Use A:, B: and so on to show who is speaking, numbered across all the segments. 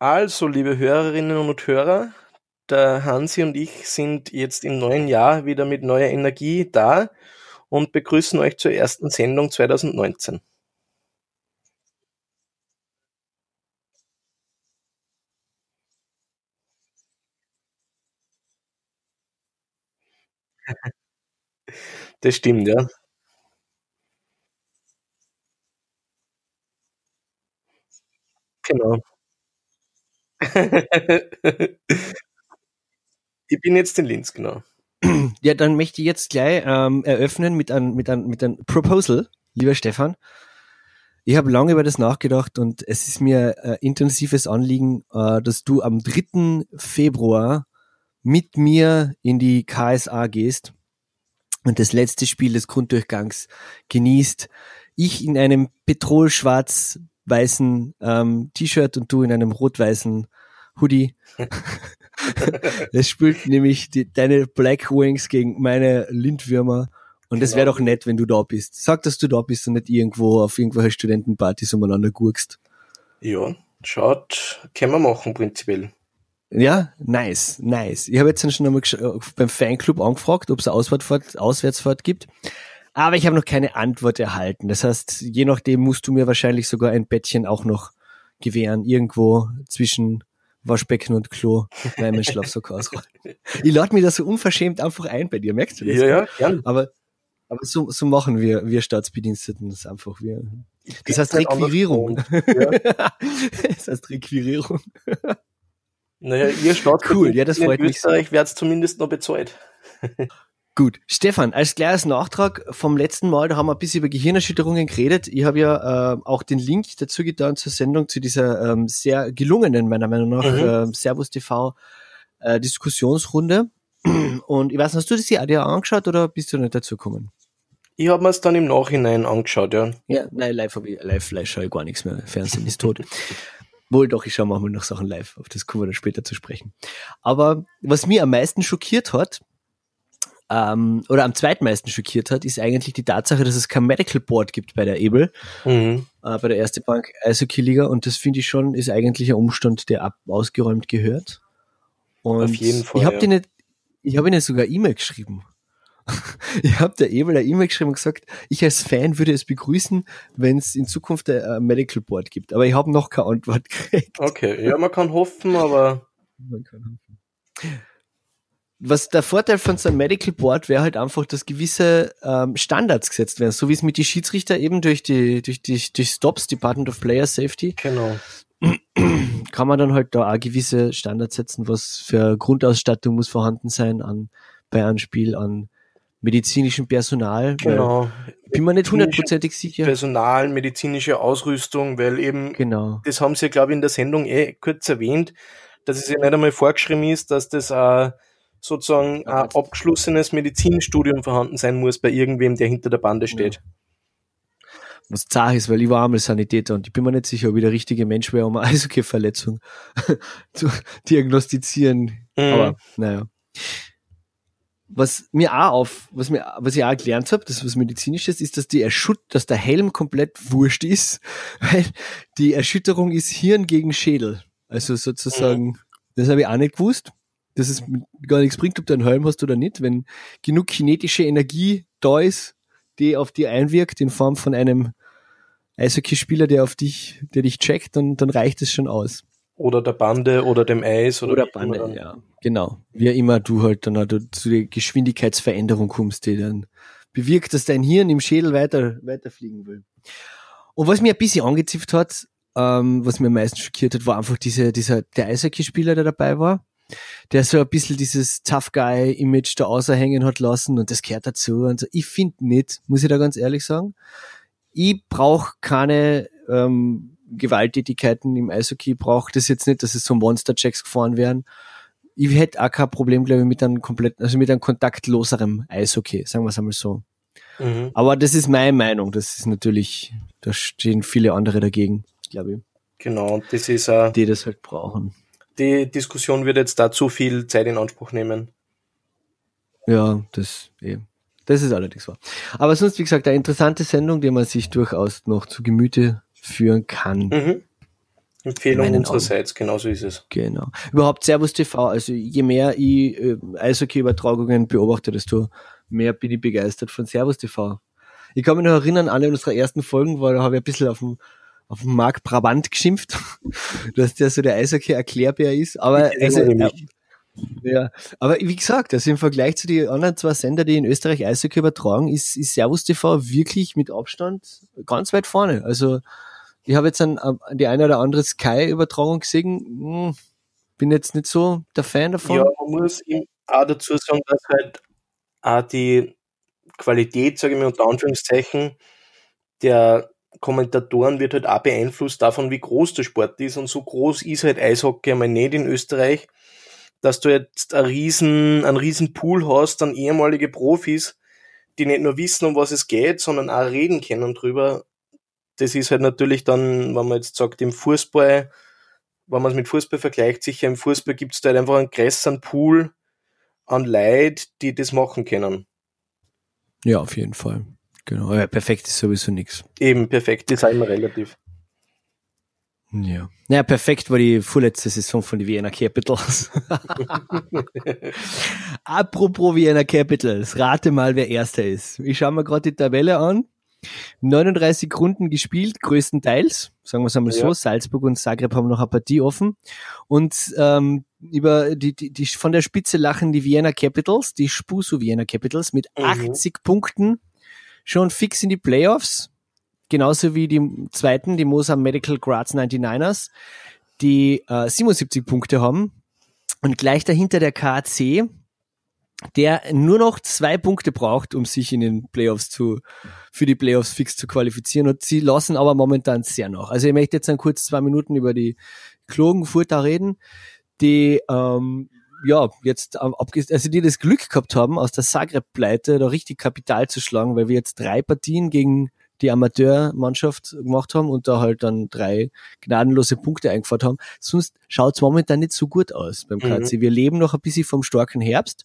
A: Also, liebe Hörerinnen und Hörer, der Hansi und ich sind jetzt im neuen Jahr wieder mit neuer Energie da und begrüßen euch zur ersten Sendung 2019. Das stimmt, ja. Genau. Ich bin jetzt in Linz, genau.
B: Ja, dann möchte ich jetzt gleich ähm, eröffnen mit einem mit einem mit einem Proposal, lieber Stefan. Ich habe lange über das nachgedacht und es ist mir äh, intensives Anliegen, äh, dass du am 3. Februar mit mir in die KSA gehst und das letzte Spiel des Grunddurchgangs genießt. Ich in einem petrolschwarz-weißen ähm, T-Shirt und du in einem rot-weißen Hoodie. Es spielt nämlich die, deine Black Wings gegen meine Lindwürmer. Und es wäre
A: Genau.
B: doch nett, wenn du da bist. Sag, dass du da bist und nicht irgendwo auf irgendwelche Studentenpartys umeinander gurkst.
A: Ja, schaut, können wir machen prinzipiell.
B: Ja, nice, nice. Ich habe jetzt schon einmal äh, beim Fanclub angefragt, ob es eine Auswärtsfahrt, Auswärtsfahrt gibt. Aber ich habe noch keine Antwort erhalten. Das heißt, je nachdem musst du mir wahrscheinlich sogar ein Bettchen auch noch gewähren, irgendwo zwischen Waschbecken und Klo, weil mein Schlafsack ausrollt. Ich lade mir das so unverschämt einfach ein bei dir, merkst du das?
A: Ja, ja, gern.
B: Aber, aber so, so machen wir, wir Staatsbediensteten das einfach. Wir, das heißt
A: halt
B: Requirierung.
A: Ja.
B: das heißt Requirierung.
A: Naja, ihr statt
B: Cool, ja, das
A: in
B: freut mich
A: Österreich wird's zumindest noch bezahlt.
B: Gut, Stefan, als kleines Nachtrag vom letzten Mal, da haben wir ein bisschen über Gehirnerschütterungen geredet. Ich habe ja äh, auch den Link dazu getan zur Sendung, zu dieser ähm, sehr gelungenen, meiner Meinung nach,
A: Mhm.
B: äh, Servus TV äh, Diskussionsrunde. Und ich weiß nicht, hast du das dir dir angeschaut oder bist du nicht dazu gekommen?
A: Ich habe mir's dann im Nachhinein angeschaut, ja.
B: Ja, nein, live, ich, live, live schaue ich gar nichts mehr. Fernsehen ist tot. Wohl doch, ich schaue manchmal noch Sachen live. Auf das kommen wir dann später zu sprechen. Aber was mir am meisten schockiert hat, ähm, oder am zweitmeisten schockiert hat, ist eigentlich die Tatsache, dass es kein Medical Board gibt bei der Ebel,
A: Mhm.
B: äh, bei der Erste Bank Eishockey Liga. Und das finde ich schon, ist eigentlich ein Umstand, der ab, ausgeräumt gehört. Und
A: Auf jeden Fall,
B: Ich habe
A: ja.
B: nicht, ich habe ihnen sogar E-Mail geschrieben. Ich habe der Ebel eine E-Mail geschrieben und gesagt, ich als Fan würde es begrüßen, wenn es in Zukunft ein Medical Board gibt. Aber ich habe noch keine Antwort gekriegt.
A: Okay, ja, man kann hoffen, aber
B: Man kann hoffen. Was der Vorteil von so einem Medical Board wäre halt einfach, dass gewisse ähm, Standards gesetzt werden, so wie es mit die Schiedsrichter eben durch die durch die durch Stops Department of Player Safety
A: genau.
B: kann man dann halt da auch gewisse Standards setzen, was für Grundausstattung muss vorhanden sein an bei einem Spiel an medizinischem Personal.
A: Genau.
B: Bin mir nicht hundertprozentig sicher.
A: Personal, medizinische Ausrüstung, weil eben,
B: Genau.
A: das haben sie ja, glaube ich, in der Sendung eh kurz erwähnt, dass es ja nicht einmal vorgeschrieben ist, dass das äh, sozusagen ein abgeschlossenes Medizinstudium vorhanden sein muss bei irgendwem, der hinter der Bande steht.
B: was zart ist, weil ich war einmal Sanitäter und ich bin mir nicht sicher, ob ich der richtige Mensch wäre, um eine Eishockey-Verletzung zu diagnostizieren.
A: Mhm.
B: Aber naja. Was mir auch auf, was mir, was ich auch gelernt habe, das ist was medizinisches, ist, dass die Erschüt dass der Helm komplett wurscht ist, weil die Erschütterung ist Hirn gegen Schädel. Also sozusagen, das habe ich auch nicht gewusst, dass es gar nichts bringt, ob du einen Helm hast oder nicht, wenn genug kinetische Energie da ist, die auf die einwirkt in Form von einem Eishockeyspieler, der auf dich, der dich checkt, dann, dann reicht es schon aus.
A: Oder der Bande oder dem Eis oder,
B: Oder
A: immer
B: Bande,
A: dann.
B: ja. Genau. Wie immer du halt dann halt zu der Geschwindigkeitsveränderung kommst, die dann bewirkt, dass dein Hirn im Schädel weiter, weiterfliegen will. Und was mir ein bisschen angezipft hat, ähm, was mir am meisten schockiert hat, war einfach diese, dieser, der Eishockeyspieler, der dabei war, der so ein bisschen dieses Tough Guy Image da außerhängen hat lassen und das gehört dazu und so. Ich finde nicht, muss ich da ganz ehrlich sagen. Ich brauche keine ähm, Gewalttätigkeiten im Eishockey, ich brauche das jetzt nicht, dass es so Monster-Checks gefahren werden. Ich hätte auch kein Problem, glaube ich, mit einem komplett, also mit einem kontaktloserem Eishockey, sagen wir es einmal so.
A: Mhm.
B: Aber das ist meine Meinung. Das ist natürlich, da stehen viele andere dagegen, glaube ich.
A: Genau, und das ist uh,
B: die das halt brauchen.
A: Die Diskussion wird jetzt da zu viel Zeit in Anspruch nehmen.
B: Ja, das eben. Das ist allerdings wahr. Aber sonst, wie gesagt, eine interessante Sendung, die man sich durchaus noch zu Gemüte führen kann.
A: Mhm. Empfehlung unsererseits, genau so ist es.
B: Genau. Überhaupt Servus TV, also je mehr ich äh, Eishockey-Übertragungen beobachte, desto mehr bin ich begeistert von Servus TV. Ich kann mich noch erinnern, eine unserer ersten Folgen war, da habe ich ein bisschen auf dem, auf dem Marc Brabant geschimpft, dass der so der Eishockey-Erklärbär ist, aber also, äh, ja, aber wie gesagt, also im Vergleich zu den anderen zwei Sender, die in Österreich Eishockey übertragen, ist, ist Servus TV wirklich mit Abstand ganz weit vorne. Also ich habe jetzt an, an die eine oder andere Sky-Übertragung gesehen, hm, bin jetzt nicht so der Fan davon.
A: Ja, man muss auch dazu sagen, dass halt auch die Qualität, sage ich mal unter Anführungszeichen, der Kommentatoren wird halt auch beeinflusst davon, wie groß der Sport ist. Und so groß ist halt Eishockey einmal nicht in Österreich dass du jetzt einen riesen, einen riesen Pool hast an ehemalige Profis, die nicht nur wissen, um was es geht, sondern auch reden können drüber. Das ist halt natürlich dann, wenn man jetzt sagt, im Fußball, wenn man es mit Fußball vergleicht, sicher im Fußball gibt es da halt einfach einen größeren Pool an Leid, die das machen können.
B: Ja, auf jeden Fall. Genau. Ja, perfekt ist sowieso nichts.
A: Eben, perfekt ist auch immer relativ.
B: Ja. Naja, perfekt war die vorletzte Saison von den Vienna Capitals. Apropos Vienna Capitals, rate mal, wer Erster ist. Ich schaue mir gerade die Tabelle an. 39 Runden gespielt, größtenteils, sagen wir es einmal ja. so. Salzburg und Zagreb haben noch eine Partie offen. Und ähm, über die, die, die von der Spitze lachen die Vienna Capitals, die Spusu Vienna Capitals mit mhm. 80 Punkten schon fix in die Playoffs genauso wie die zweiten, die Mosa Medical Graz 99ers, die äh, 77 Punkte haben. Und gleich dahinter der KC, der nur noch zwei Punkte braucht, um sich in den Playoffs zu, für die Playoffs fix zu qualifizieren. Und sie lassen aber momentan sehr noch. Also ich möchte jetzt dann kurz zwei Minuten über die Klagenfurter reden, die, ähm, ja, jetzt, also die das Glück gehabt haben, aus der Zagreb-Pleite da richtig Kapital zu schlagen, weil wir jetzt drei Partien gegen die Amateurmannschaft gemacht haben und da halt dann drei gnadenlose Punkte eingefahren haben. Sonst schaut's momentan nicht so gut aus beim KC. Mhm. Wir leben noch ein bisschen vom starken Herbst.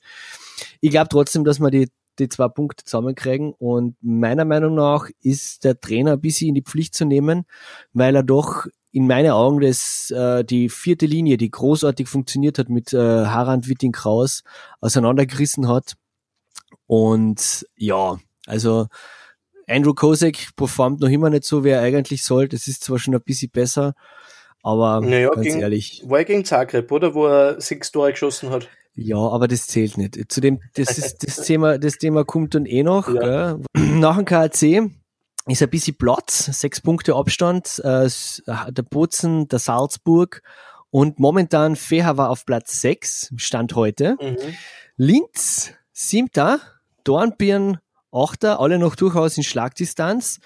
B: Ich glaube trotzdem, dass wir die, die zwei Punkte zusammenkriegen und meiner Meinung nach ist der Trainer ein bisschen in die Pflicht zu nehmen, weil er doch in meinen Augen das, äh, die vierte Linie, die großartig funktioniert hat mit äh, Harand Witting Kraus, auseinandergerissen hat. Und ja, also Andrew Kosek performt noch immer nicht so, wie er eigentlich soll. Das ist zwar schon ein bisschen besser, aber naja, ganz
A: gegen,
B: ehrlich.
A: War er gegen Zagreb, oder? Wo er sechs Tore geschossen hat.
B: Ja, aber das zählt nicht. Zudem, das ist das Thema, das Thema kommt dann eh noch. Ja. Nach dem KAC ist ein bisschen Platz, sechs Punkte Abstand, äh, der Bozen, der Salzburg und momentan Feha war auf Platz sechs, Stand heute. Mhm. Linz, siebter, Dornbirn Achter, alle noch durchaus in Schlagdistanz.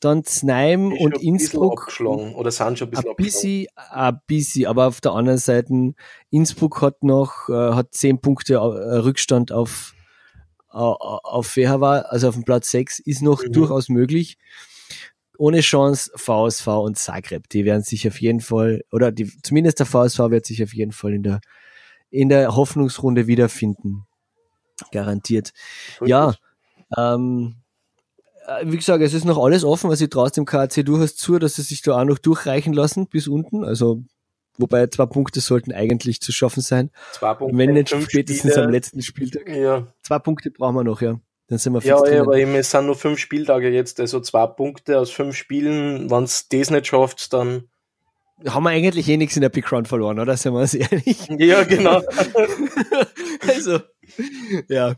B: Dann Znaim und Innsbruck.
A: Oder sind schon ein bisschen,
B: ein bisschen, ein bisschen, aber auf der anderen Seite, Innsbruck hat noch, äh, hat zehn Punkte äh, Rückstand auf, auf Fehava, also auf dem Platz sechs ist noch mhm. durchaus möglich. Ohne Chance VSV und Zagreb. Die werden sich auf jeden Fall, oder die, zumindest der VSV wird sich auf jeden Fall in der, in der Hoffnungsrunde wiederfinden. Garantiert. Ja, ähm, äh, wie gesagt, es ist noch alles offen, was ich traue dem KC durchaus zu, dass sie sich da auch noch durchreichen lassen bis unten. Also, wobei zwei Punkte sollten eigentlich zu schaffen sein.
A: Zwei Punkte.
B: Wenn nicht spätestens Spiele. am letzten Spieltag.
A: Ja.
B: Zwei Punkte brauchen wir noch, ja. Dann sind wir
A: fix Ja, ja aber eben, es sind nur fünf Spieltage jetzt, also zwei Punkte aus fünf Spielen. Wenn es das nicht schafft, dann
B: haben wir eigentlich eh nichts in der Big Round verloren, oder? Sind wir uns ehrlich?
A: Ja, genau.
B: also, ja.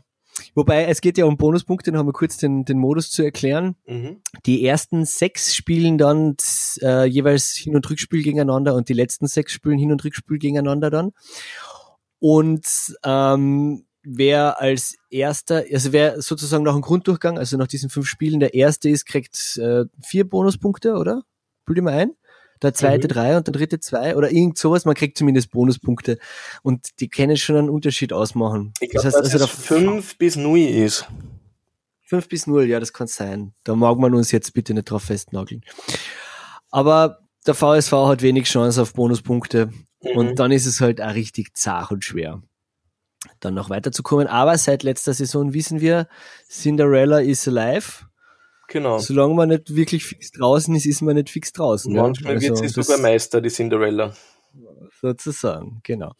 B: Wobei, es geht ja um Bonuspunkte, noch mal kurz den, den Modus zu erklären. Mhm. Die ersten sechs spielen dann äh, jeweils Hin- und Rückspiel gegeneinander und die letzten sechs spielen Hin- und Rückspiel gegeneinander dann. Und ähm, wer als erster, also wer sozusagen nach dem Grunddurchgang, also nach diesen fünf Spielen der erste ist, kriegt äh, vier Bonuspunkte, oder? Bild mal ein der zweite mhm. drei und der dritte zwei oder irgend sowas. Man kriegt zumindest Bonuspunkte und die können schon einen Unterschied ausmachen.
A: Ich glaube, das heißt, dass also es fünf bis null ist.
B: Fünf bis null, ja, das kann sein. Da mag man uns jetzt bitte nicht drauf festnageln. Aber der VSV hat wenig Chance auf Bonuspunkte
A: Mhm.
B: und dann ist es halt auch richtig zart und schwer, dann noch weiterzukommen. Aber seit letzter Saison wissen wir, Cinderella is alive.
A: Genau.
B: Solange man nicht wirklich fix draußen ist, ist man nicht fix draußen. ja.
A: Manchmal wird
B: Also
A: sie
B: das-
A: sogar Meister, die Cinderella.
B: sozusagen, genau.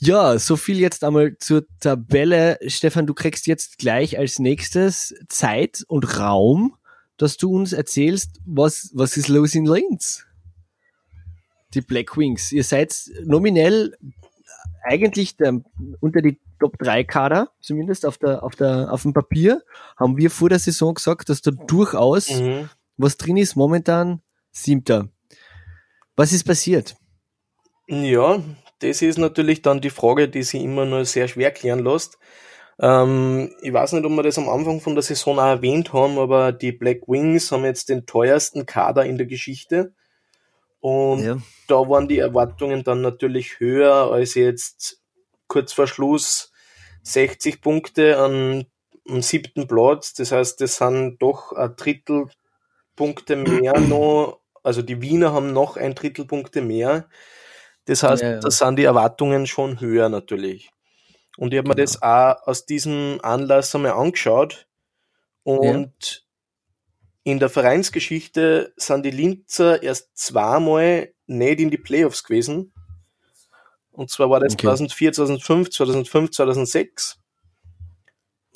B: Ja, so viel jetzt einmal zur Tabelle. Stefan, du kriegst jetzt gleich als nächstes Zeit und Raum, dass du uns erzählst, was, was ist los in Linz? Die Black Wings. Ihr seid nominell eigentlich der, unter die Top 3 Kader, zumindest auf der, auf der, auf dem Papier, haben wir vor der Saison gesagt, dass da durchaus
A: Mhm.
B: was drin ist. Momentan siebter. Was ist passiert?
A: Ja, das ist natürlich dann die Frage, die sich immer nur sehr schwer klären lässt. Ähm, ich weiß nicht, ob wir das am Anfang von der Saison auch erwähnt haben, aber die Black Wings haben jetzt den teuersten Kader in der Geschichte. Und
B: Ja.
A: da waren die Erwartungen dann natürlich höher als jetzt kurz vor Schluss 60 Punkte an, am siebten Platz. Das heißt, das sind doch ein Drittel Punkte mehr noch. Also die Wiener haben noch ein Drittel Punkte mehr. Das heißt,
B: Ja, ja.
A: da sind die Erwartungen schon höher natürlich. Und ich habe mir
B: Genau.
A: das auch aus diesem Anlass einmal angeschaut. Und in der Vereinsgeschichte sind die Linzer erst zweimal nicht in die Playoffs gewesen. Und zwar war das
B: Okay.
A: 2004, 2005, 2005, 2006.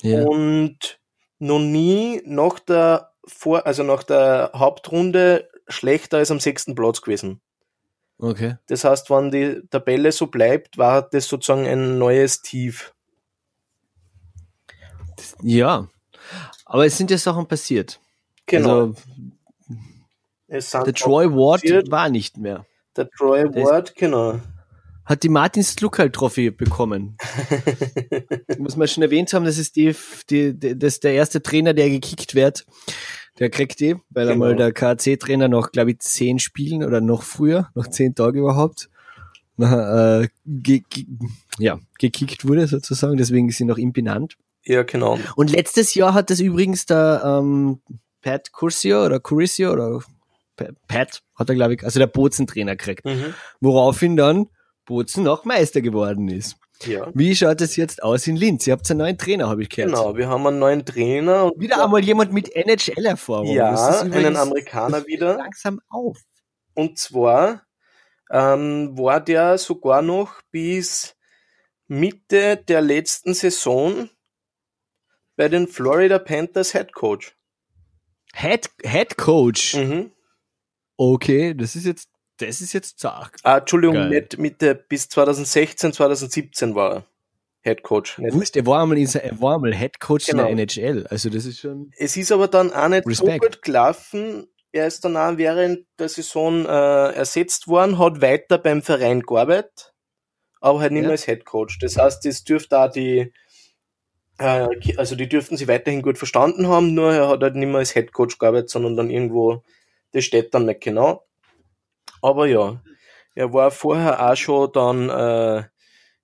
B: Ja.
A: Und noch nie nach der Vor also nach der Hauptrunde schlechter als am sechsten Platz gewesen.
B: Okay.
A: Das heißt, wenn die Tabelle so bleibt, war das sozusagen ein neues Tief.
B: Ja. Aber es sind ja Sachen passiert.
A: Genau.
B: Also
A: es sind
B: der Troy Ward war nicht mehr.
A: der Troy Ward, genau.
B: Hat die Martin Sluckal Trophy bekommen. Muss man schon erwähnt haben, das ist die, die, die das ist der erste Trainer, der gekickt wird. Der kriegt die, weil
A: Genau.
B: einmal der KAC-Trainer noch, glaube ich, zehn Spielen oder noch früher, noch zehn Tage überhaupt, äh, ge, ge, ja, gekickt wurde sozusagen, deswegen ist sie noch ihm benannt.
A: ja, genau.
B: Und letztes Jahr hat das übrigens der ähm, Pat Curcio oder Curcio oder Pa- Pat hat er, glaube ich, also der Bozen-Trainer gekriegt,
A: Mhm.
B: woraufhin dann Bozen auch Meister geworden ist.
A: Ja.
B: Wie schaut es jetzt aus in Linz? Ihr habt einen neuen Trainer, habe ich gehört.
A: Genau, wir haben einen neuen Trainer. Und
B: Wieder einmal jemand mit NHL-Erfahrung.
A: Ja, einen Amerikaner wieder.
B: Langsam auf.
A: Und zwar ähm, war der sogar noch bis Mitte der letzten Saison bei den Florida Panthers Head Coach.
B: Head, Head Coach.
A: Mhm.
B: Okay, das ist jetzt, das ist jetzt zart.
A: Ah, Entschuldigung,
B: Geil.
A: nicht Mitte bis 2016, 2017 war er Head Coach. Nicht.
B: Wusst, er war einmal, in, er war einmal Head Coach
A: Genau.
B: in der NHL. Also das ist schon.
A: Es ist aber dann auch nicht
B: Respekt.
A: so gut gelaufen. Er ist dann auch während der Saison äh, ersetzt worden, hat weiter beim Verein gearbeitet, aber halt nicht
B: Ja.
A: mehr als Head Coach. Das heißt, das dürfte auch die, also die dürften sie weiterhin gut verstanden haben, nur er hat halt nicht mehr als Head Coach gearbeitet, sondern dann irgendwo, das steht dann nicht genau. Aber ja, er war vorher auch schon dann äh,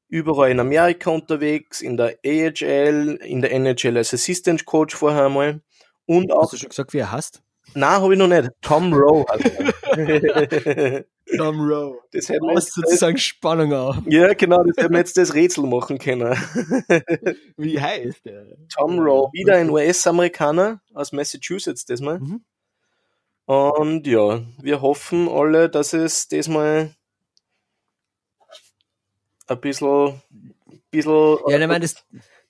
A: überall in Amerika unterwegs, in der AHL, in der NHL als Assistant Coach vorher einmal. Und auch
B: Hast du schon gesagt, wie er heißt?
A: Nein, habe ich noch nicht. Tom Rowe heißt
B: Tom Rowe.
A: das wir
B: Baust
A: jetzt,
B: sozusagen Spannung auf.
A: ja, genau, das hätten wir jetzt das Rätsel machen können.
B: Wie heißt der?
A: Tom Rowe, wieder ein US-Amerikaner aus Massachusetts diesmal.
B: Mhm.
A: Und ja, wir hoffen alle, dass es diesmal ein bisschen, bisschen
B: Ja, ich meine,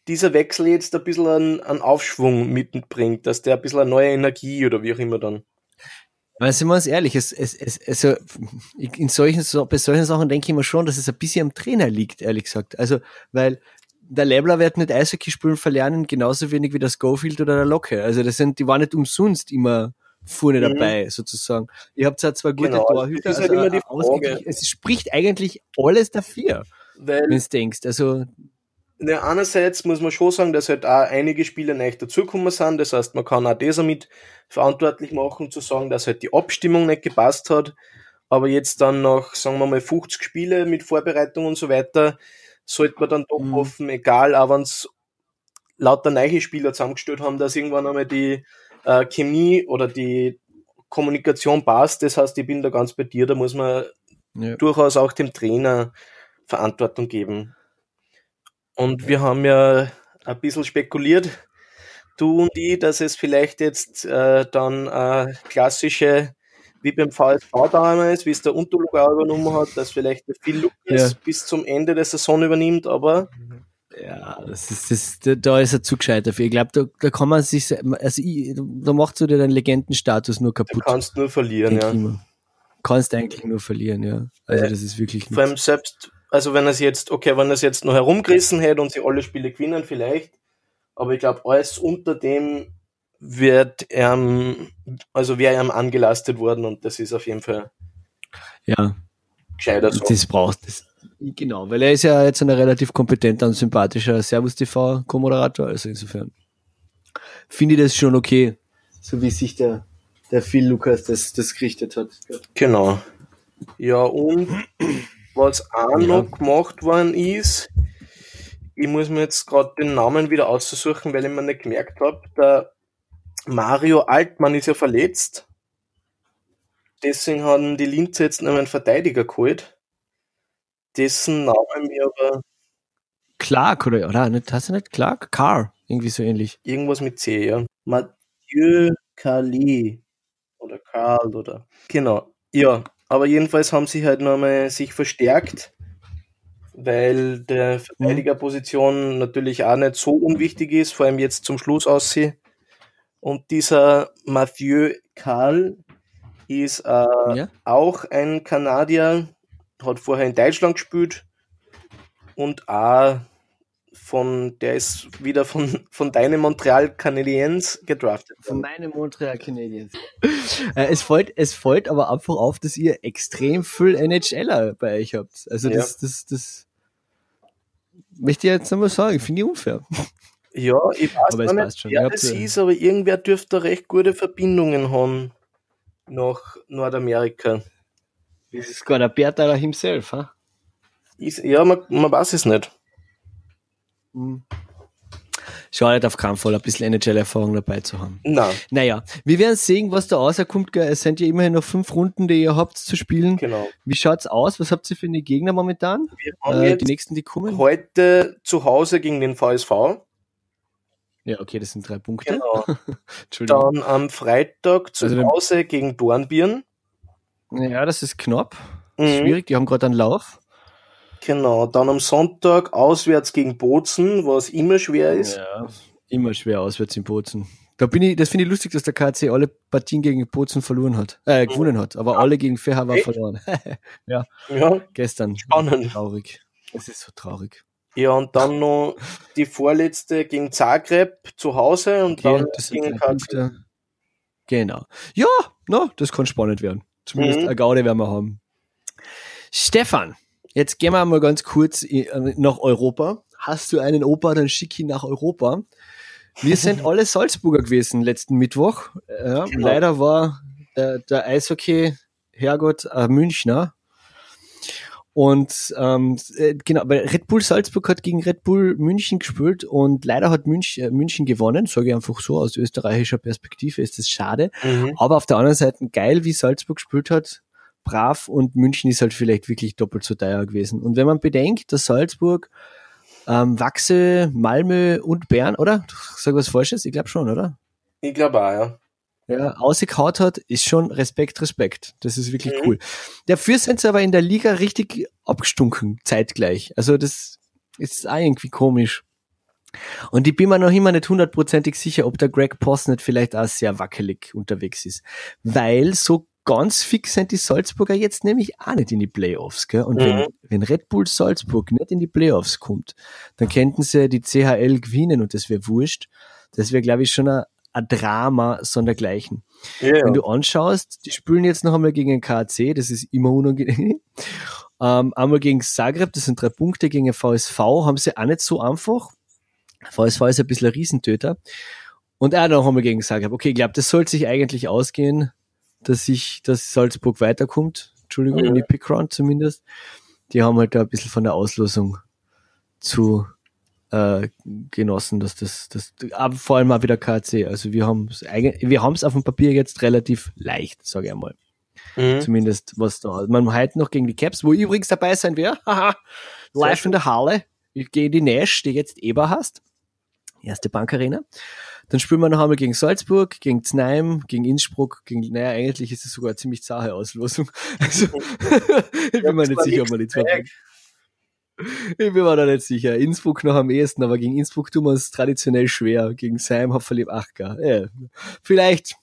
A: dieser Wechsel jetzt ein bisschen einen, einen Aufschwung mitbringt, dass der ein bisschen eine neue Energie oder wie auch immer dann.
B: Weil sind wir uns ehrlich, es, es, es, also in solchen, so- bei solchen Sachen denke ich mir schon, dass es ein bisschen am Trainer liegt, ehrlich gesagt. Also, weil der Lebler wird nicht Eishockey spielen verlernen, genauso wenig wie der Schofield oder der Locke. Also das sind, die waren nicht umsonst immer vorne
A: Mhm.
B: dabei, sozusagen. Ihr habt zwar zwei gute
A: Genau,
B: Torhüter,
A: halt
B: also
A: immer die
B: ausgeglichen-
A: Frage.
B: es spricht eigentlich alles dafür, wenn du denkst. Also,
A: Ja, einerseits muss man schon sagen, dass halt auch einige Spieler nicht dazugekommen sind. Das heißt, man kann auch das damit verantwortlich machen, zu sagen, dass halt die Abstimmung nicht gepasst hat. Aber jetzt dann nach, sagen wir mal, 50 Spiele mit Vorbereitung und so weiter, sollte man dann doch
B: Mhm.
A: hoffen, egal, auch wenn es lauter neue Spieler zusammengestellt haben, dass irgendwann einmal die äh, Chemie oder die Kommunikation passt. Das heißt, ich bin da ganz bei dir, da muss man ja. durchaus auch dem Trainer Verantwortung geben. Und wir haben ja ein bisschen spekuliert, du und ich, dass es vielleicht jetzt äh, dann äh, klassische, wie beim VSV damals, wie es der Unterlugau übernommen hat, dass vielleicht der Phil Lukas ja. bis zum Ende der Saison übernimmt, aber
B: ja, das ist, das, da ist er zu gescheit dafür. Ich glaube, da, da kann man sich, also ich, da macht du dir deinen Legendenstatus nur kaputt.
A: Du kannst nur verlieren, ja. Immer.
B: Kannst eigentlich nur verlieren, ja. Also das ist wirklich
A: Vor allem selbst, also wenn er es jetzt, okay, wenn er es jetzt noch herumgerissen hätte und sie alle Spiele gewinnen, vielleicht, aber ich glaube, alles unter dem wird er, also wäre er angelastet worden und das ist auf jeden Fall
B: ja.
A: gescheiter so.
B: Das braucht es. Genau, weil er ist ja jetzt ein relativ kompetenter und sympathischer Servus TV Co-Moderator, also insofern finde ich das schon okay, so wie sich der, der Phil Lukas das, das gerichtet hat.
A: Genau. Ja, und was auch ja. noch gemacht worden ist, ich muss mir jetzt gerade den Namen wieder aussuchen, weil ich mir nicht gemerkt habe, der Mario Altmann ist ja verletzt. Deswegen haben die Linzer jetzt noch einen Verteidiger geholt dessen Name mir aber.
B: Clark oder, oder nicht, hast du nicht Clark? Car, irgendwie so ähnlich.
A: Irgendwas mit C, ja. Mathieu Kali oder Karl oder. Genau. Ja, aber jedenfalls haben sie halt nochmal sich verstärkt, weil der mhm. Verteidigerposition natürlich auch nicht so unwichtig ist, vor allem jetzt zum Schluss aussieht. Und dieser Mathieu Karl ist äh, ja. auch ein Kanadier, hat vorher in Deutschland gespielt und auch von, der ist wieder von, von deinen Montreal Canadiens gedraftet.
B: Von meinen Montreal Canadiens. äh, es fällt, es fällt aber einfach auf, dass ihr extrem viel NHLer bei euch habt. Also das, ja. das, das, möchte ich jetzt nochmal sagen, finde ich unfair.
A: Ja, ich weiß aber nicht, schon. wer das ist, aber irgendwer dürfte recht gute Verbindungen haben nach Nordamerika.
B: Das ist gar der Bertaler himself, ha?
A: Ist, ja, man, man weiß es nicht.
B: Hm. Schade auf keinen Fall, ein bisschen NHL-Erfahrung dabei zu haben.
A: Nein.
B: Naja, wir werden sehen, was da rauskommt. Es sind ja immerhin noch fünf Runden, die ihr habt zu spielen.
A: Genau.
B: Wie schaut's aus? Was habt ihr für eine Gegner momentan?
A: Wir haben äh, die nächsten, die kommen. Heute zu Hause gegen den VSV.
B: Ja, okay, das sind drei Punkte.
A: Genau. Dann am Freitag zu also Hause gegen Dornbirn.
B: Ja, das ist knapp. Mhm. Schwierig, die haben gerade einen Lauf.
A: Genau, dann am Sonntag auswärts gegen Bozen, was immer schwer ist.
B: Ja, immer schwer auswärts in Bozen. Da bin ich, das finde ich lustig, dass der KC alle Partien gegen Bozen verloren hat, äh, mhm. gewonnen hat, aber ja. alle gegen Feher verloren. ja. ja. Gestern.
A: Spannend.
B: Traurig. Es ist so traurig.
A: Ja, und dann noch die vorletzte gegen Zagreb zu Hause und okay,
B: dann gegen KC. Genau. Ja, no, das kann spannend werden. Zumindest mhm. eine Gaude werden wir haben. Stefan, jetzt gehen wir mal ganz kurz äh, nach Europa. Hast du einen Opa, dann schick ihn nach Europa. Wir sind alle Salzburger gewesen letzten Mittwoch. Ja, genau. Leider war der, der Eishockey-Herrgott äh, Münchner. Und ähm, äh, genau, weil Red Bull Salzburg hat gegen Red Bull München gespielt und leider hat Münch, äh, München gewonnen, sage ich einfach so, aus österreichischer Perspektive ist das schade. Mhm. Aber auf der anderen Seite geil, wie Salzburg gespielt hat, brav und München ist halt vielleicht wirklich doppelt so teuer gewesen. Und wenn man bedenkt, dass Salzburg ähm, Wachse, Malmö und Bern, oder? Sag was Falsches? Ich glaube schon, oder?
A: Ich glaube auch, ja
B: ja, ausgekaut hat, ist schon Respekt, Respekt. Das ist wirklich mhm. cool. Dafür sind sie aber in der Liga richtig abgestunken, zeitgleich. Also das ist auch irgendwie komisch. Und ich bin mir noch immer nicht hundertprozentig sicher, ob der Greg Poss nicht vielleicht auch sehr wackelig unterwegs ist. Weil so ganz fix sind die Salzburger jetzt nämlich auch nicht in die Playoffs. Gell? Und mhm. wenn, wenn Red Bull Salzburg nicht in die Playoffs kommt, dann könnten sie die CHL gewinnen und das wäre wurscht. Das wäre, glaube ich, schon ein, ein Drama sondergleichen. Yeah. Wenn du anschaust, die spielen jetzt noch einmal gegen den KC, das ist immer unangenehm. Ähm, einmal gegen Zagreb, das sind drei Punkte, gegen VSV haben sie auch nicht so einfach. VSV ist ein bisschen ein Riesentöter. Und auch noch einmal gegen Zagreb. Okay, ich glaube, das sollte sich eigentlich ausgehen, dass sich, dass Salzburg weiterkommt. Entschuldigung, in die Pickround zumindest. Die haben halt da ein bisschen von der Auslosung zu äh, genossen, dass das, das, aber vor allem auch wieder KC. Also wir haben es wir haben es auf dem Papier jetzt relativ leicht, sage ich einmal. Mhm. Zumindest was da. Man heute noch gegen die Caps, wo übrigens dabei sein wir. Haha, live in der Halle. Ich gehe die Nash, die jetzt Eber hast. Erste Bankarena. Dann spielen wir noch einmal gegen Salzburg, gegen Znaim, gegen Innsbruck, gegen, naja, eigentlich ist es sogar eine ziemlich zahe Auslosung. Also, ich bin mir nicht sicher, ob man die zwei ich bin mir da nicht sicher. Innsbruck noch am ehesten, aber gegen Innsbruck tun wir uns traditionell schwer. Gegen Sam hat verliebt 8K. Ja. Vielleicht,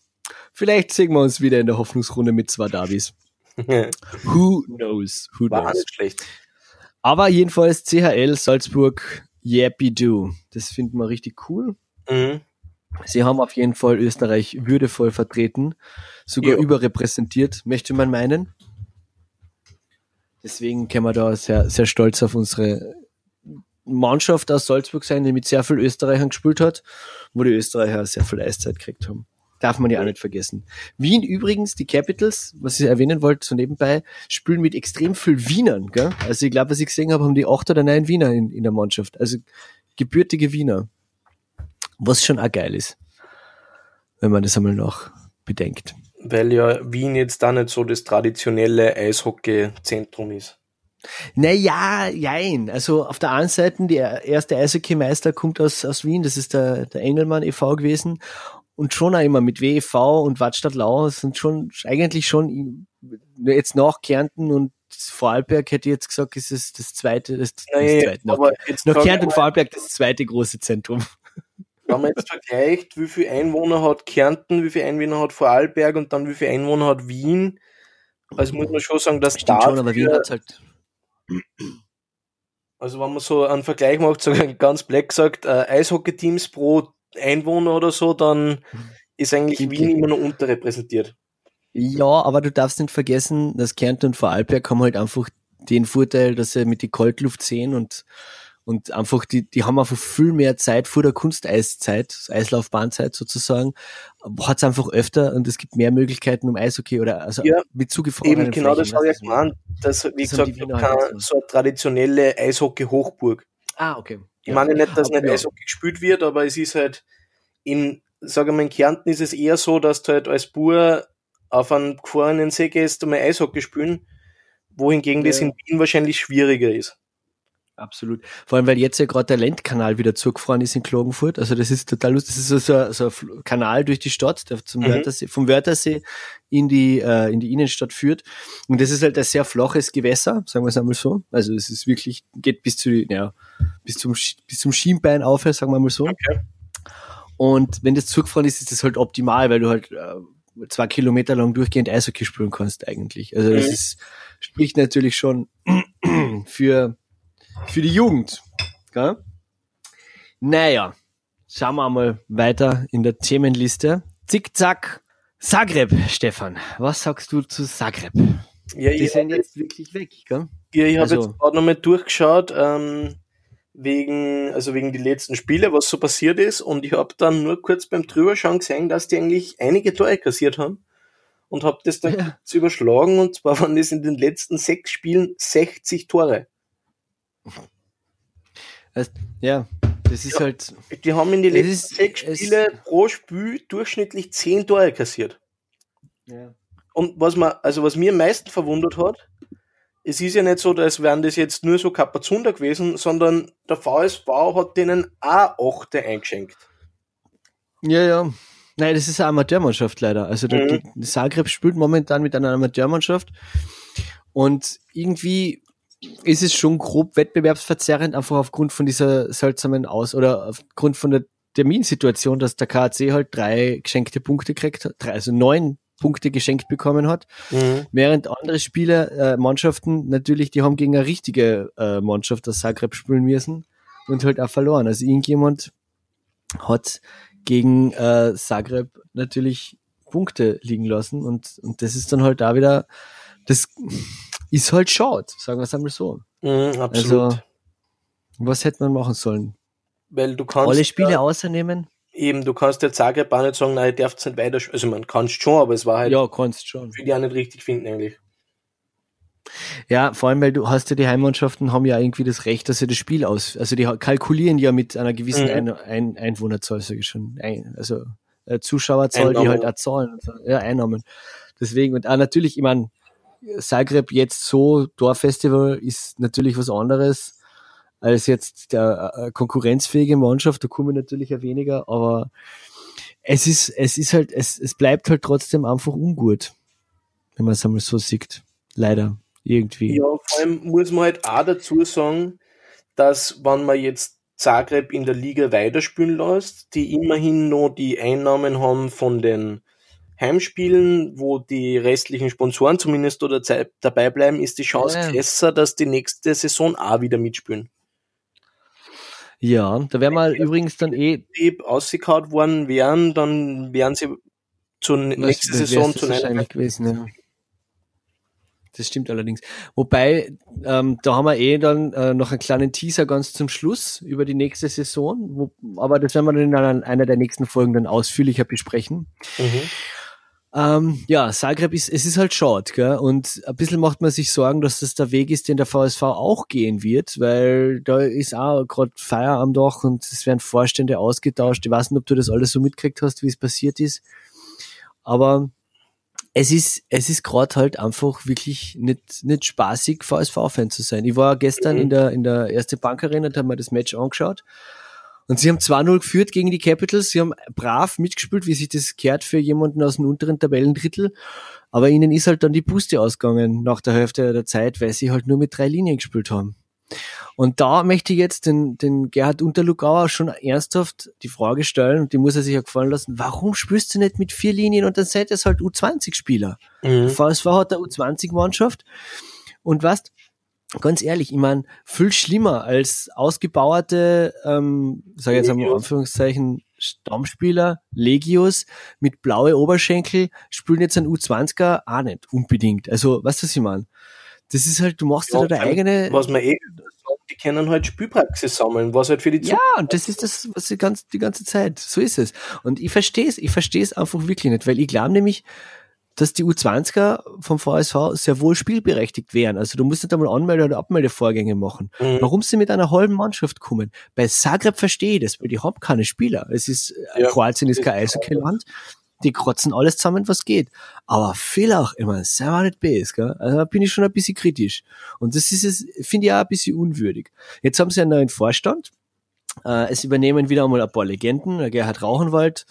B: vielleicht sehen wir uns wieder in der Hoffnungsrunde mit zwei Davis. Who knows? Who
A: War
B: knows?
A: nicht schlecht.
B: Aber jedenfalls CHL Salzburg, Yappy Do. Das finden wir richtig cool.
A: Mhm.
B: Sie haben auf jeden Fall Österreich würdevoll vertreten, sogar
A: Ja.
B: überrepräsentiert, möchte man meinen. Deswegen können wir da sehr, sehr stolz auf unsere Mannschaft aus Salzburg sein, die mit sehr viel Österreichern gespielt hat, wo die Österreicher sehr viel Eiszeit gekriegt haben. Darf man ja auch nicht vergessen. Wien übrigens, die Capitals, was ich erwähnen wollte, so nebenbei, spielen mit extrem viel Wienern. Gell? Also ich glaube, was ich gesehen habe, haben die acht oder neun Wiener in, in der Mannschaft. Also gebürtige Wiener. Was schon auch geil ist, wenn man das einmal noch bedenkt.
A: Weil ja Wien jetzt da nicht so das traditionelle Eishockey-Zentrum ist.
B: Naja, jein. Also auf der einen Seite, der erste Eishockeymeister kommt aus, aus Wien, das ist der, der Engelmann e.V. gewesen. Und schon auch immer mit WEV und Wattstadt Lau sind schon eigentlich schon jetzt nach Kärnten und Vorarlberg hätte ich jetzt gesagt, ist es das zweite, das, das
A: Nein,
B: zweite. Nach,
A: aber jetzt ich
B: Kärnten und Vorarlberg das zweite große Zentrum.
A: Wenn man jetzt vergleicht, wie viel Einwohner hat Kärnten, wie viel Einwohner hat Vorarlberg und dann wie viel Einwohner hat Wien, also muss man schon sagen, dass
B: Stimmt schon, aber Wien hat's halt.
A: Also wenn man so einen Vergleich macht, sogar ganz black gesagt, äh, Eishockey-Teams pro Einwohner oder so, dann ist eigentlich
B: Okay.
A: Wien immer noch unterrepräsentiert.
B: Ja, aber du darfst nicht vergessen, dass Kärnten und Vorarlberg haben halt einfach den Vorteil, dass sie mit die Kaltluft sehen und, und einfach, die, die haben einfach viel mehr Zeit vor der Kunsteiszeit, Eislaufbahnzeit sozusagen, hat es einfach öfter und es gibt mehr Möglichkeiten um Eishockey oder also
A: Ja,
B: mit zugefrorenen
A: Eben, genau das
B: Flächen,
A: habe ich
B: weißt du, was
A: gemeint. Das, wie
B: Das
A: gesagt,
B: halt
A: keine
B: nicht
A: so eine traditionelle Eishockey-Hochburg.
B: Ah, okay.
A: Ich meine nicht, dass
B: Aber
A: nicht
B: ja.
A: Eishockey gespielt wird, aber es ist halt in, sage ich mal, in Kärnten ist es eher so, dass du halt als Bur auf einen gefahrenen See gehst und mal Eishockey spielen, wohingegen das
B: Ja.
A: in Wien wahrscheinlich schwieriger ist.
B: Absolut. Vor allem, weil jetzt ja gerade der Lendkanal wieder zugefahren ist in Klagenfurt. Also das ist total lustig. Das ist so, so, so ein Kanal durch die Stadt, der zum
A: Mhm.
B: Wörthersee, vom Wörthersee in die, äh, in die Innenstadt führt. Und das ist halt ein sehr flaches Gewässer, sagen wir es einmal so. Also es ist wirklich, geht bis zu, ja, bis zum, bis zum Schienbein auf, sagen wir mal so.
A: Okay.
B: Und wenn das zugefahren ist, ist das halt optimal, weil du halt äh, zwei Kilometer lang durchgehend Eishockey spielen kannst eigentlich. Also das
A: Mhm.
B: ist, spricht natürlich schon für, für die Jugend. Gell? Naja, schauen wir mal weiter in der Themenliste. Zickzack, Zagreb, Stefan. Was sagst du zu Zagreb?
A: Ja,
B: Die sind
A: habe
B: jetzt wirklich weg, gell?
A: ja, ich hab
B: also-
A: jetzt gerade nochmal durchgeschaut, ähm, wegen, also wegen die letzten Spiele, was so passiert ist, und ich habe dann nur kurz beim Drüberschauen gesehen, dass die eigentlich einige Tore kassiert haben. Und habe das dann
B: Ja.
A: kurz überschlagen, und zwar waren das in den letzten sechs Spielen 60 Tore.
B: Also, ja, das ist halt,
A: Die haben in den letzten
B: ist-
A: sechs
B: es-
A: Spiele pro Spiel durchschnittlich zehn Tore kassiert.
B: ja.
A: Und was man, also was mir am meisten verwundert hat, es ist ja nicht so, dass wären das jetzt nur so Kapazunder gewesen, sondern der VSV hat denen auch Achte eingeschenkt.
B: Ja, ja. Nein, das ist eine Amateurmannschaft leider. Also der,
A: Mhm.
B: die Zagreb spielt momentan mit einer Amateurmannschaft und irgendwie ist es schon grob wettbewerbsverzerrend, einfach aufgrund von dieser seltsamen Aus- oder aufgrund von der Terminsituation, dass der KAC halt drei geschenkte Punkte kriegt, hat, drei, also neun Punkte geschenkt bekommen hat, während andere Spieler, äh, Mannschaften natürlich, die haben gegen eine richtige äh, Mannschaft aus Zagreb spielen müssen und halt auch verloren. Also irgendjemand hat gegen äh, Zagreb natürlich Punkte liegen lassen und, und das ist dann halt da wieder, das ist halt schade, sagen wir es einmal so.
A: Mhm, absolut.
B: Also, was hätte man machen sollen?
A: Weil du kannst
B: Alle Spiele
A: ja,
B: außernehmen?
A: eben, du kannst der Zagreb auch nicht sagen, nein, ihr dürft nicht weiter, also man kannst schon, aber es war halt,
B: Ja, kannst schon.
A: für die auch nicht richtig finden eigentlich.
B: Ja, vor allem, weil du hast ja die Heimmannschaften haben ja irgendwie das Recht, dass sie das Spiel aus, also die kalkulieren ja mit einer gewissen mhm. Ein, Ein, Einwohnerzahl, sage ich schon, Ein, also äh, Zuschauerzahl, Einnahmen. die halt auch zahlen, ja, Einnahmen. Deswegen, und auch natürlich, ich meine, Zagreb jetzt so, Dorffestival ist natürlich was anderes als jetzt der äh, konkurrenzfähige Mannschaft, da kommen natürlich ja weniger, aber es ist, es ist halt, es, es bleibt halt trotzdem einfach ungut, wenn man es einmal so sieht. Leider. Irgendwie.
A: Ja, vor allem muss man halt auch dazu sagen, dass wenn man jetzt Zagreb in der Liga weiterspielen lässt, die immerhin noch die Einnahmen haben von den Heimspielen, wo die restlichen Sponsoren zumindest oder dabei bleiben, ist die Chance ja. besser, dass die nächste Saison auch wieder mitspielen.
B: Ja, da wären wir übrigens dann eh.
A: Die ausgekaut worden wären, dann wären sie zur nächsten Saison zu
B: einem gewesen, ja. Das stimmt allerdings. Wobei, ähm, da haben wir eh dann äh, noch einen kleinen Teaser ganz zum Schluss über die nächste Saison. Wo, aber das werden wir dann in einer der nächsten Folgen dann ausführlicher besprechen. Mhm. Ähm, ja, Zagreb ist, es ist halt short, gell? Und ein bisschen macht man sich Sorgen, dass das der Weg ist, den der VSV auch gehen wird, weil da ist auch gerade Feier am Dach und es werden Vorstände ausgetauscht. Ich weiß nicht, ob du das alles so mitgekriegt hast, wie es passiert ist. Aber es ist, es ist gerade halt einfach wirklich nicht, nicht spaßig, VSV-Fan zu sein. Ich war gestern mhm. in der, in der erste Bankarena und habe mir das Match angeschaut und sie haben 2-0 geführt gegen die Capitals. Sie haben brav mitgespielt, wie sich das kehrt für jemanden aus dem unteren Tabellendrittel. Aber ihnen ist halt dann die Puste ausgegangen nach der Hälfte der Zeit, weil sie halt nur mit drei Linien gespielt haben. Und da möchte ich jetzt den, den Gerhard Unterlugauer schon ernsthaft die Frage stellen, und die muss er sich ja gefallen lassen, warum spielst du nicht mit vier Linien und dann seid ihr halt U20-Spieler? Mhm. VSV hat eine U20-Mannschaft. Und was, ganz ehrlich, ich meine, viel schlimmer als ausgebauerte, ähm, sage jetzt einmal Anführungszeichen, Stammspieler, Legios mit blaue Oberschenkel, spielen jetzt ein U20er auch nicht unbedingt. Also, weißt du, was ich meine? Das ist halt, du machst ja, halt deine eigene.
A: Was man eh die können halt Spielpraxis sammeln, was halt für die
B: Zukunft. Ja, und das ist das, was die ganze, die ganze Zeit. So ist es. Und ich verstehe es, ich verstehe es einfach wirklich nicht, weil ich glaube nämlich, dass die U20er vom VSV sehr wohl spielberechtigt wären. Also du musst nicht einmal Anmelde- oder Abmeldevorgänge machen. Mhm. Warum sie mit einer halben Mannschaft kommen? Bei Zagreb verstehe ich das, weil die haben keine Spieler. Es ist, ja, Kroatien ist kein Eishockey-Land. Die krotzen alles zusammen, was geht. Aber Villach, meine, sei mal nicht böse, gell? Also da bin ich schon ein bisschen kritisch. Und das ist es, finde ich auch ein bisschen unwürdig. Jetzt haben sie einen neuen Vorstand. Äh, es übernehmen wieder einmal ein paar Legenden, Gerhard Rauchenwald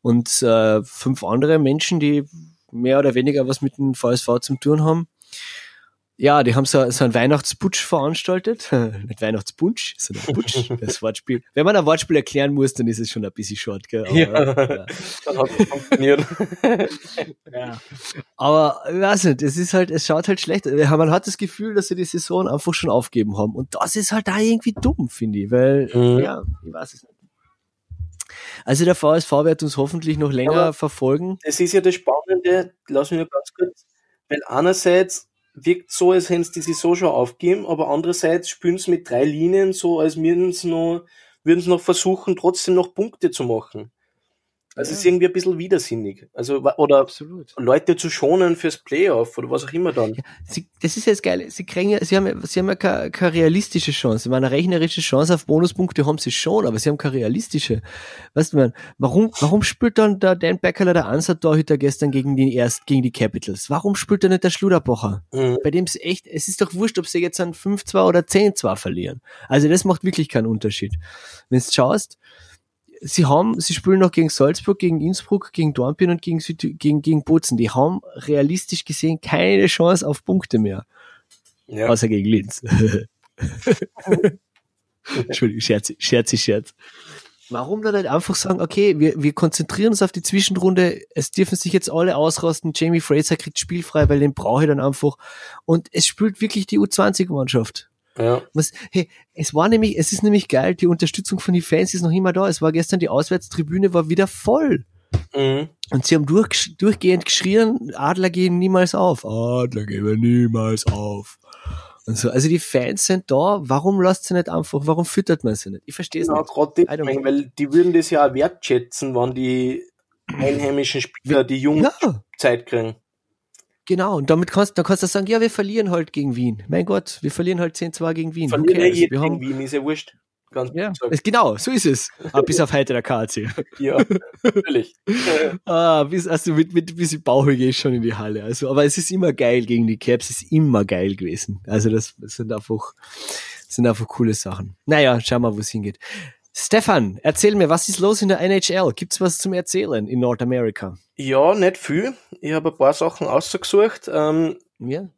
B: und äh, fünf andere Menschen, die mehr oder weniger was mit dem VSV zum tun haben. Ja, die haben so, so einen Weihnachtsputsch veranstaltet. Nicht Weihnachtspunsch, sondern Putsch, das Wortspiel. Wenn man ein Wortspiel erklären muss, dann ist es schon ein bisschen short, gell? Aber, ja, ja. dann hat es funktioniert. ja. Aber, ich weiß nicht, es ist halt, es schaut halt schlecht. Man hat das Gefühl, dass sie die Saison einfach schon aufgeben haben. Und das ist halt da irgendwie dumm, finde ich, weil, mhm. ja, ich weiß es nicht. Also der VSV wird uns hoffentlich noch länger Aber verfolgen.
A: Es ist ja das Spannende, lass mich nur ganz kurz, weil einerseits wirkt so, als hätten sie die Saison schon aufgeben, aber andererseits spielen sie mit drei Linien so, als würden sie noch, würden sie noch versuchen, trotzdem noch Punkte zu machen. Also ja. es ist irgendwie ein bisschen widersinnig. Also, oder Absolut. Leute zu schonen fürs Playoff oder was auch immer dann. Ja,
B: sie, das ist jetzt geil. Sie kriegen ja, sie haben, sie haben ja keine, keine realistische Chance. Ich meine, eine rechnerische Chance auf Bonuspunkte haben sie schon, aber sie haben keine realistische. Weißt du, man, warum, warum spielt dann der Dan Beckerler, der Ansat-Torhüter gestern gegen die erst, gegen die Capitals? Warum spielt er nicht der Schluderbacher? Mhm. Bei dem es echt, es ist doch wurscht, ob sie jetzt an 5-2 oder 10-2 verlieren. Also das macht wirklich keinen Unterschied. Wenn du schaust, sie haben, sie spielen noch gegen Salzburg, gegen Innsbruck, gegen Dornbirn und gegen, Süd, gegen, gegen Bozen. Die haben realistisch gesehen keine Chance auf Punkte mehr. Ja. Außer gegen Linz. Entschuldigung, Scherz, Scherz, Scherz. Warum dann nicht einfach sagen, okay, wir, wir konzentrieren uns auf die Zwischenrunde, es dürfen sich jetzt alle ausrasten, Jamie Fraser kriegt spielfrei, weil den brauche ich dann einfach. Und es spielt wirklich die U20-Mannschaft. Ja. Was, hey, es war nämlich, es ist nämlich geil, die Unterstützung von den Fans ist noch immer da. Es war gestern die Auswärtstribüne, war wieder voll. Mhm. Und sie haben durch, durchgehend geschrien, Adler gehen niemals auf. Adler gehen niemals auf. Und so. Also die Fans sind da, warum lasst sie nicht einfach, warum füttert man sie nicht? Ich verstehe es ja, nicht.
A: Die, weil die würden das ja auch wertschätzen, wenn die einheimischen Spieler die jungen ja. Zeit kriegen.
B: Genau, und damit kannst, dann kannst du sagen, ja, wir verlieren halt gegen Wien. Mein Gott, wir verlieren halt 10-2 gegen Wien.
A: Verlieren
B: Okay,
A: jeden
B: wir haben,
A: gegen Wien, ist ja wurscht. Ganz
B: ja, es, genau, so ist es. Ah, bis auf heute der KC.
A: Ja, natürlich.
B: Ah, bis, also mit, mit ein bisschen ich schon in die Halle. Also, aber es ist immer geil gegen die Caps, es ist immer geil gewesen. Also das, das sind einfach, das sind einfach coole Sachen. Naja, schauen wir, wo es hingeht. Stefan, erzähl mir, was ist los in der NHL? Gibt's was zum Erzählen in Nordamerika?
A: Ja, nicht viel. Ich habe ein paar Sachen ausgesucht. Ähm,
B: Ja?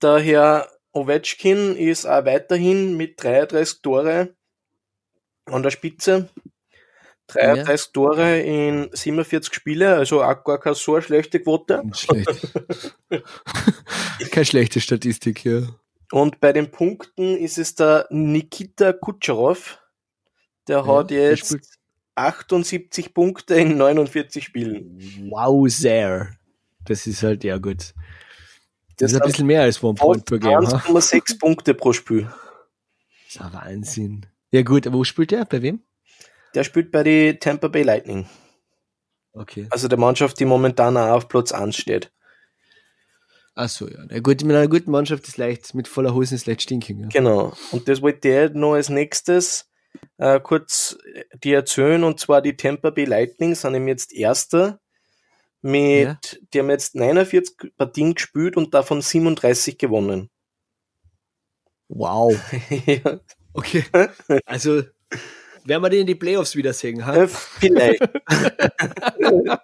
A: der Herr Ovechkin ist auch weiterhin mit 33 Tore an der Spitze. 33 Tore in 47 Spiele, also auch gar keine so schlechte Quote.
B: Nicht schlecht. Keine schlechte Statistik, ja.
A: Und bei den Punkten ist es der Nikita Kutscherow. Der
B: Ja,
A: hat
B: der
A: jetzt
B: spielt-
A: 78 Punkte in 49 Spielen.
B: Wow, sehr. Das ist halt, ja gut. Das,
A: Das
B: ist ein bisschen mehr als One Point per Game. ha?
A: 1,6 Punkte pro Spiel.
B: Das ist ein Wahnsinn. Ja gut, wo spielt der? Bei wem?
A: Der spielt bei die Tampa Bay Lightning.
B: Okay.
A: Also der Mannschaft, die momentan auch auf Platz 1 steht.
B: Ach so, ja. Na gut, mit einer guten Mannschaft ist leicht, mit voller Hose ist leicht stinken. Ja.
A: Genau. Und das wollte ich noch als nächstes äh, kurz dir erzählen. Und zwar die Tampa Bay Lightning sind eben jetzt Erster. Mit,
B: Ja.
A: Die haben jetzt 49 Partien gespielt und davon 37 gewonnen.
B: Wow.
A: ja,
B: Okay. Also werden wir den in die Playoffs wiedersehen, ha?
A: äh, vielleicht.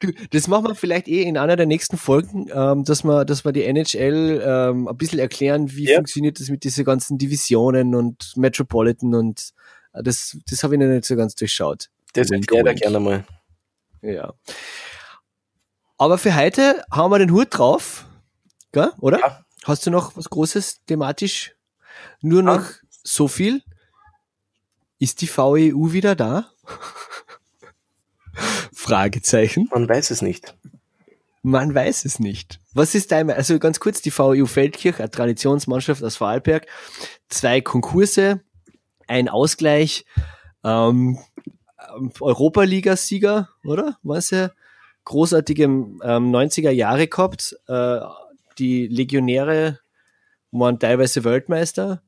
B: Du, das machen wir vielleicht eh in einer der nächsten Folgen, ähm, dass wir, dass wir die NHL ähm, ein bisschen erklären, wie
A: Ja.
B: funktioniert das mit diesen ganzen Divisionen und Metropolitan und äh, das, das habe ich noch nicht so ganz durchschaut.
A: Das erklärt er gerne mal.
B: Ja. Aber für heute haben wir den Hut drauf, gell? oder?
A: Ja.
B: Hast du noch was Großes thematisch? Nur noch
A: Ja.
B: so viel? Ist die VEU wieder da? Fragezeichen.
A: Man weiß es nicht.
B: Man weiß es nicht. Was ist dein, also ganz kurz, die VEU Feldkirch, eine Traditionsmannschaft aus Vorarlberg, zwei Konkurse, ein Ausgleich, ähm, ähm, Europa-Liga-Sieger, oder? Was ja großartige ähm, 90er Jahre gehabt, äh, die Legionäre waren teilweise Weltmeister.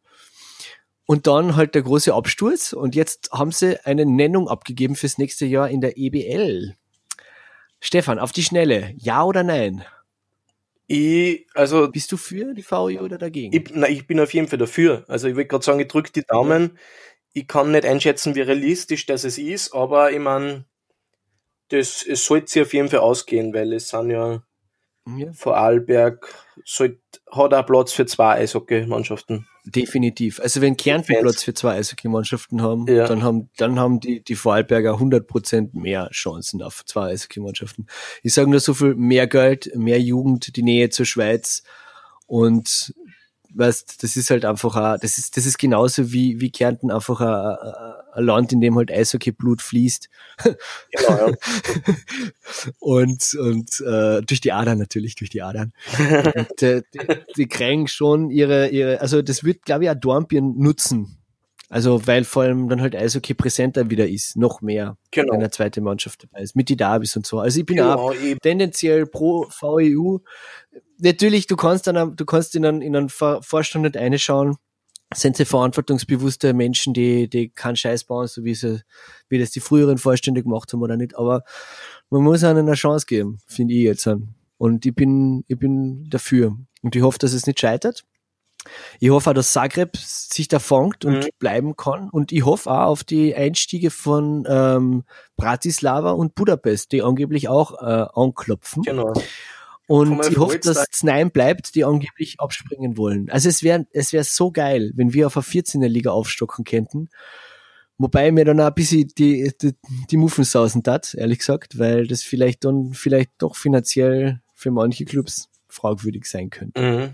B: Und dann halt der große Absturz und jetzt haben sie eine Nennung abgegeben fürs nächste Jahr in der EBL. Stefan, auf die Schnelle, ja oder nein?
A: Ich, also,
B: Bist du für die VEU oder dagegen?
A: ich, na, ich bin auf jeden Fall dafür. Also ich will gerade sagen, ich drücke die Daumen. Ich kann nicht einschätzen, wie realistisch das es ist, aber ich meine, das, es sollte sich auf jeden Fall ausgehen, weil es sind ja
B: ja,
A: Vorarlberg, sollt, hat auch Platz für zwei Eishockey-Mannschaften.
B: definitiv. Also wenn Kärnten
A: Fans.
B: Platz für zwei Eishockey-Mannschaften haben,
A: Ja.
B: dann haben, dann haben die, die Vorarlberger 100% mehr Chancen auf zwei Eishockey-Mannschaften. Ich sage nur so viel, mehr Geld, mehr Jugend, die Nähe zur Schweiz und weißt, das ist halt einfach auch, das ist, das ist genauso wie, wie Kärnten einfach ein, ein- Land, in dem halt Eishockey-Blut fließt.
A: Genau, ja.
B: und und äh, durch die Adern natürlich, durch die Adern. und, äh, die, die kriegen schon ihre, ihre, also das wird, glaube ich, auch Dornbirn nutzen. Also, weil vor allem dann halt Eishockey präsenter wieder ist, noch mehr, wenn
A: genau.
B: eine zweite Mannschaft dabei ist, mit die Davis und so. Also ich bin auch
A: genau ich,
B: tendenziell pro VEU. Natürlich, du kannst dann, du kannst in einen, in einen Vor- Vorstand nicht reinschauen. Sind sie verantwortungsbewusste Menschen, die, die keinen Scheiß bauen, so wie sie, wie das die früheren Vorstände gemacht haben oder nicht. Aber man muss ihnen eine Chance geben, finde ich jetzt. Und ich bin, ich bin dafür. Und ich hoffe, dass es nicht scheitert. Ich hoffe auch, dass Zagreb sich da fangt und
A: Mhm.
B: bleiben kann. Und ich hoffe auch auf die Einstiege von ähm, Bratislava und Budapest, die angeblich auch äh, anklopfen.
A: genau.
B: Und ich hoffe, dass
A: sagt-
B: Znaim bleibt, die angeblich abspringen wollen. Also es wäre es wär so geil, wenn wir auf eine 14er Liga aufstocken könnten. Wobei mir dann auch ein bisschen die, die, die Muffen sausen tat, ehrlich gesagt, weil das vielleicht dann vielleicht doch finanziell für manche Clubs fragwürdig sein könnte.
A: Mhm.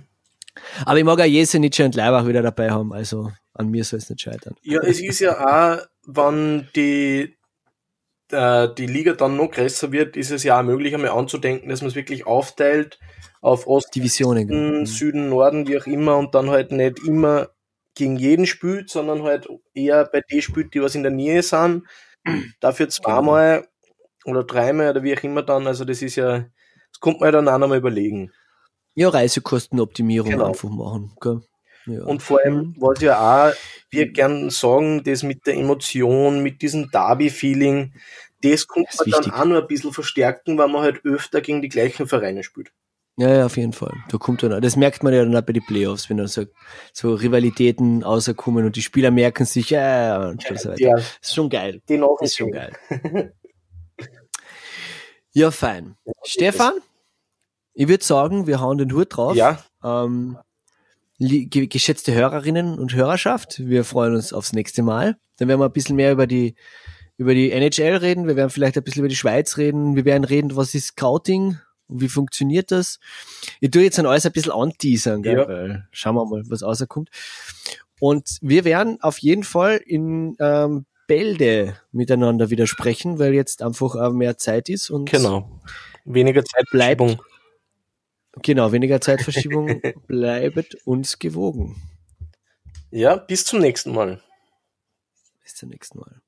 B: Aber ich mag auch Jesenic und Leibach wieder dabei haben, also an mir soll es nicht scheitern.
A: Ja, es ist ja auch, wenn die, äh, die Liga dann noch größer wird, ist es ja auch möglich, einmal anzudenken, dass man es wirklich aufteilt auf Osten,
B: Divisionen. genau.
A: Süden, Norden, wie auch immer, und dann halt nicht immer gegen jeden spielt, sondern halt eher bei den spielt, die was in der Nähe sind. Dafür zweimal oder dreimal oder wie auch immer dann, also das ist ja Das kommt man ja dann auch nochmal überlegen.
B: Ja, Reisekostenoptimierung
A: Genau.
B: einfach machen. Gell? Ja.
A: Und vor allem, was ja auch wir gern sagen, das mit der Emotion, mit diesem Derby-Feeling, das kommt man dann
B: wichtig.
A: auch nur ein bisschen verstärken, weil man halt öfter gegen die gleichen Vereine spielt.
B: Ja, ja, auf jeden Fall. Da kommt dann, das merkt man ja dann auch bei den Playoffs, wenn dann so, so Rivalitäten rauskommen und die Spieler merken sich, ja, ja, und so weiter.
A: Ja,
B: Das ist schon geil.
A: den auch
B: Ist schon geil. ja, fein. Stefan, ich würde sagen, wir hauen den Hut drauf.
A: Ja,
B: Ähm, geschätzte Hörerinnen und Hörerschaft, wir freuen uns aufs nächste Mal. Dann werden wir ein bisschen mehr über die, über die NHL reden. Wir werden vielleicht ein bisschen über die Schweiz reden. Wir werden reden, was ist Scouting und wie funktioniert das. Ich tue jetzt an alles ein bisschen anteasern, gell?
A: Ja.
B: weil schauen wir mal, was rauskommt. Und wir werden auf jeden Fall in ähm, Bälde miteinander wieder sprechen, weil jetzt einfach mehr Zeit ist und
A: genau. Weniger Zeit
B: Bleibt. Genau, weniger Zeitverschiebung bleibt uns gewogen.
A: Ja, bis zum nächsten Mal.
B: Bis zum nächsten Mal.